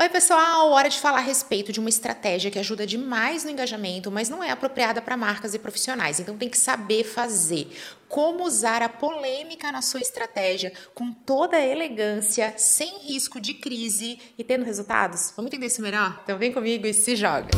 Oi, pessoal! Hora de falar a respeito de uma estratégia que ajuda demais no engajamento, mas não é apropriada para marcas e profissionais. Então tem que saber fazer. Como usar a polêmica na sua estratégia com toda a elegância, sem risco de crise e tendo resultados? Vamos entender isso melhor? Então vem comigo e se joga!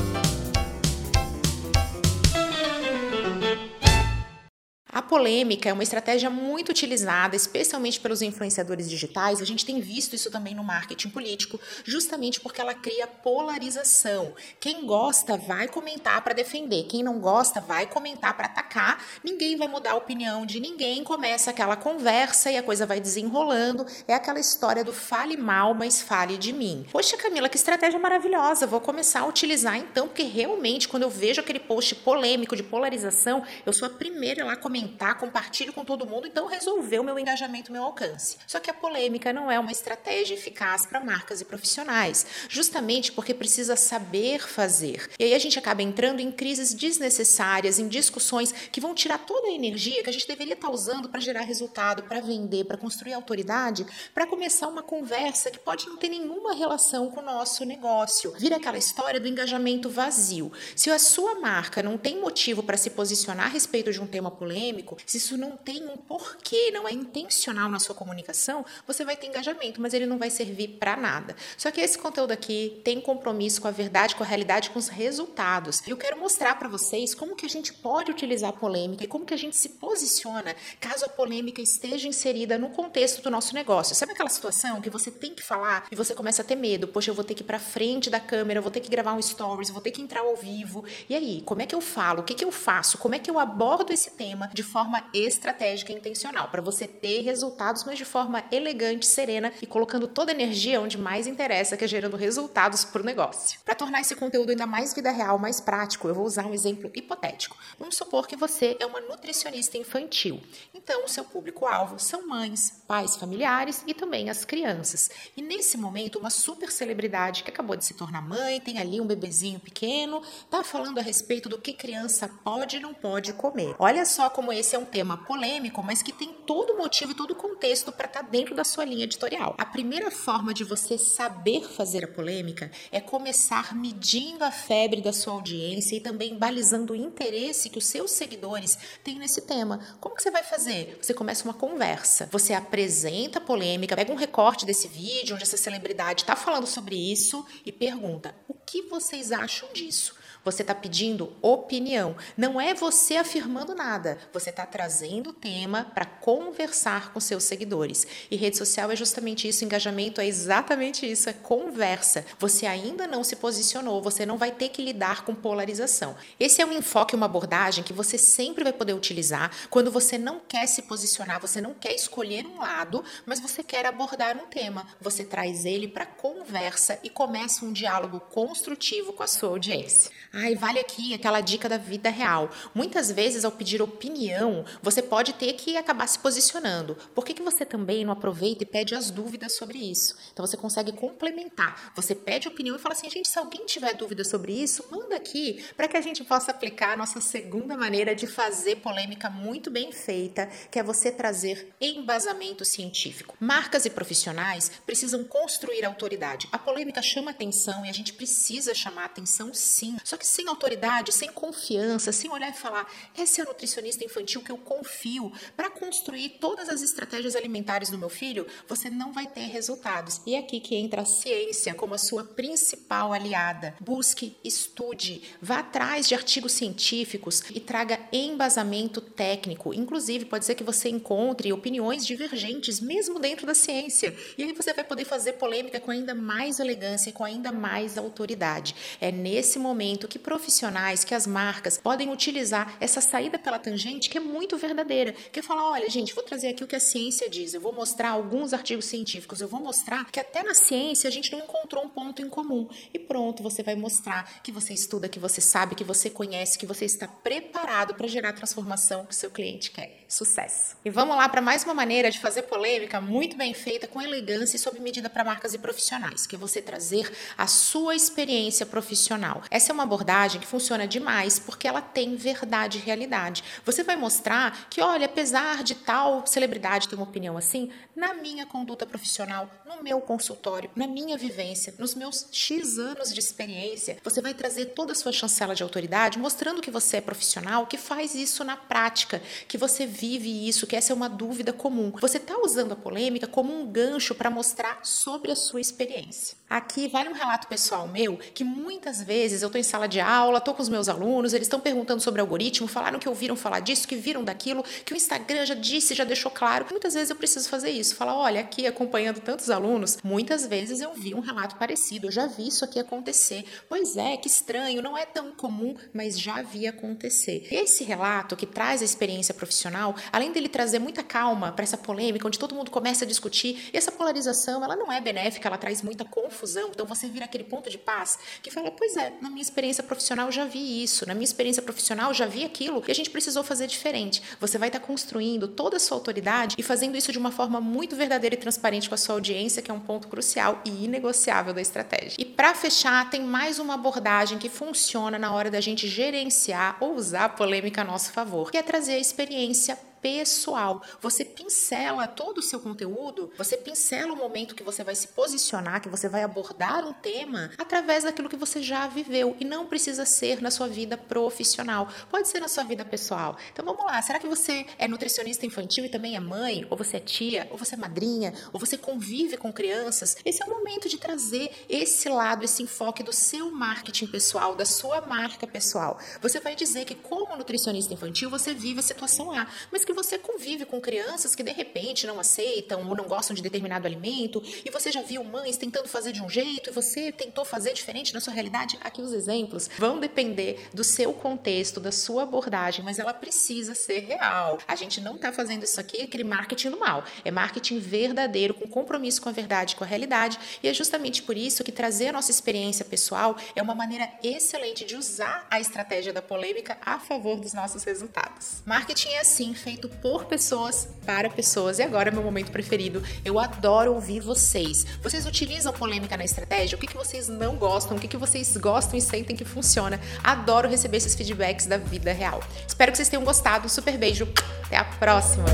Polêmica é uma estratégia muito utilizada, especialmente pelos influenciadores digitais. A gente tem visto isso também no marketing político, justamente porque ela cria polarização. Quem gosta vai comentar para defender, quem não gosta vai comentar para atacar. Ninguém vai mudar a opinião de ninguém. Começa aquela conversa e a coisa vai desenrolando. É aquela história do fale mal, mas fale de mim. Poxa, Camila, que estratégia maravilhosa. Vou começar a utilizar então, porque realmente quando eu vejo aquele post polêmico de polarização, eu sou a primeira lá comentar compartilho com todo mundo, então resolveu meu engajamento, meu alcance. Só que a polêmica não é uma estratégia eficaz para marcas e profissionais, justamente porque precisa saber fazer. E aí a gente acaba entrando em crises desnecessárias, em discussões que vão tirar toda a energia que a gente deveria estar tá usando para gerar resultado, para vender, para construir autoridade, para começar uma conversa que pode não ter nenhuma relação com o nosso negócio. Vira aquela história do engajamento vazio. Se a sua marca não tem motivo para se posicionar a respeito de um tema polêmico, se isso não tem um porquê, não é intencional na sua comunicação, você vai ter engajamento, mas ele não vai servir para nada. Só que esse conteúdo aqui tem compromisso com a verdade, com a realidade, com os resultados. Eu quero mostrar para vocês como que a gente pode utilizar a polêmica e como que a gente se posiciona caso a polêmica esteja inserida no contexto do nosso negócio. Sabe aquela situação que você tem que falar e você começa a ter medo? Poxa, eu vou ter que ir para frente da câmera, vou ter que gravar um stories, vou ter que entrar ao vivo. E aí, como é que eu falo? O que, que eu faço? Como é que eu abordo esse tema de de forma estratégica e intencional, para você ter resultados, mas de forma elegante, serena e colocando toda a energia onde mais interessa, que é gerando resultados para o negócio. Para tornar esse conteúdo ainda mais vida real, mais prático, eu vou usar um exemplo hipotético. Vamos supor que você é uma nutricionista infantil. Então, o seu público-alvo são mães, pais, familiares e também as crianças. E nesse momento, uma super celebridade que acabou de se tornar mãe, tem ali um bebezinho pequeno, tá falando a respeito do que criança pode e não pode comer. Olha só como esse é um tema polêmico, mas que tem todo o motivo e todo o contexto para estar tá dentro da sua linha editorial. A primeira forma de você saber fazer a polêmica é começar medindo a febre da sua audiência e também balizando o interesse que os seus seguidores têm nesse tema. Como que você vai fazer? Você começa uma conversa, você apresenta a polêmica, pega um recorte desse vídeo onde essa celebridade está falando sobre isso e pergunta: o que vocês acham disso? Você está pedindo opinião. Não é você afirmando nada. Você está trazendo o tema para conversar com seus seguidores. E rede social é justamente isso. Engajamento é exatamente isso. É conversa. Você ainda não se posicionou. Você não vai ter que lidar com polarização. Esse é um enfoque, uma abordagem que você sempre vai poder utilizar quando você não quer se posicionar, você não quer escolher um lado, mas você quer abordar um tema. Você traz ele para conversa e começa um diálogo construtivo com a sua audiência. Ai, vale aqui aquela dica da vida real. Muitas vezes, ao pedir opinião, você pode ter que acabar se posicionando. Por que, que você também não aproveita e pede as dúvidas sobre isso? Então, você consegue complementar. Você pede opinião e fala assim: gente, se alguém tiver dúvida sobre isso, manda aqui para que a gente possa aplicar a nossa segunda maneira de fazer polêmica muito bem feita, que é você trazer embasamento científico. Marcas e profissionais precisam construir autoridade. A polêmica chama atenção e a gente precisa chamar atenção sim. Só que sem autoridade, sem confiança, sem olhar e falar, esse é o nutricionista infantil que eu confio para construir todas as estratégias alimentares do meu filho, você não vai ter resultados. E é aqui que entra a ciência como a sua principal aliada. Busque, estude, vá atrás de artigos científicos e traga embasamento técnico. Inclusive, pode ser que você encontre opiniões divergentes mesmo dentro da ciência. E aí você vai poder fazer polêmica com ainda mais elegância e com ainda mais autoridade. É nesse momento que profissionais, que as marcas podem utilizar essa saída pela tangente que é muito verdadeira. Que é falar, olha, gente, vou trazer aqui o que a ciência diz, eu vou mostrar alguns artigos científicos, eu vou mostrar que até na ciência a gente não encontrou um ponto em comum. E pronto, você vai mostrar que você estuda, que você sabe, que você conhece, que você está preparado para gerar a transformação que o seu cliente quer. Sucesso! E vamos lá para mais uma maneira de fazer polêmica muito bem feita, com elegância e sob medida para marcas e profissionais, que é você trazer a sua experiência profissional. Essa é uma abordagem abordagem que funciona demais porque ela tem verdade e realidade. Você vai mostrar que, olha, apesar de tal celebridade ter uma opinião assim, na minha conduta profissional, no meu consultório, na minha vivência, nos meus X anos de experiência, você vai trazer toda a sua chancela de autoridade, mostrando que você é profissional, que faz isso na prática, que você vive isso, que essa é uma dúvida comum. Você está usando a polêmica como um gancho para mostrar sobre a sua experiência. Aqui vale um relato pessoal meu que muitas vezes eu estou em sala de aula, estou com os meus alunos, eles estão perguntando sobre algoritmo, falaram que ouviram falar disso, que viram daquilo, que o Instagram já disse, já deixou claro. Muitas vezes eu preciso fazer isso, falar, olha, aqui acompanhando tantos alunos, muitas vezes eu vi um relato parecido, eu já vi isso aqui acontecer. Pois é, que estranho, não é tão comum, mas já vi acontecer. Esse relato que traz a experiência profissional, além dele trazer muita calma para essa polêmica, onde todo mundo começa a discutir, e essa polarização, ela não é benéfica, ela traz muita confusão. Então você vira aquele ponto de paz que fala, pois é, na minha experiência profissional já vi isso, na minha experiência profissional já vi aquilo e a gente precisou fazer diferente. Você vai estar construindo toda a sua autoridade e fazendo isso de uma forma muito verdadeira e transparente com a sua audiência, que é um ponto crucial e inegociável da estratégia. E para fechar, tem mais uma abordagem que funciona na hora da gente gerenciar ou usar a polêmica a nosso favor, que é trazer a experiência pessoal. Você pincela todo o seu conteúdo, você pincela o momento que você vai se posicionar, que você vai abordar um tema através daquilo que você já viveu e não precisa ser na sua vida profissional. Pode ser na sua vida pessoal. Então vamos lá, será que você é nutricionista infantil e também é mãe, ou você é tia, ou você é madrinha, ou você convive com crianças? Esse é o momento de trazer esse lado, esse enfoque do seu marketing pessoal, da sua marca pessoal. Você vai dizer que como nutricionista infantil você vive a situação A, mas que você convive com crianças que de repente não aceitam ou não gostam de determinado alimento, e você já viu mães tentando fazer de um jeito e você tentou fazer diferente na sua realidade. Aqui os exemplos vão depender do seu contexto, da sua abordagem, mas ela precisa ser real. A gente não está fazendo isso aqui aquele marketing do mal, é marketing verdadeiro, com compromisso com a verdade, com a realidade, e é justamente por isso que trazer a nossa experiência pessoal é uma maneira excelente de usar a estratégia da polêmica a favor dos nossos resultados. Marketing é assim, feito feito por pessoas para pessoas. E agora, meu momento preferido. Eu adoro ouvir vocês. Vocês utilizam polêmica na estratégia? O que, que vocês não gostam? O que, que vocês gostam e sentem que funciona? Adoro receber esses feedbacks da vida real. Espero que vocês tenham gostado. Super beijo. Até a próxima.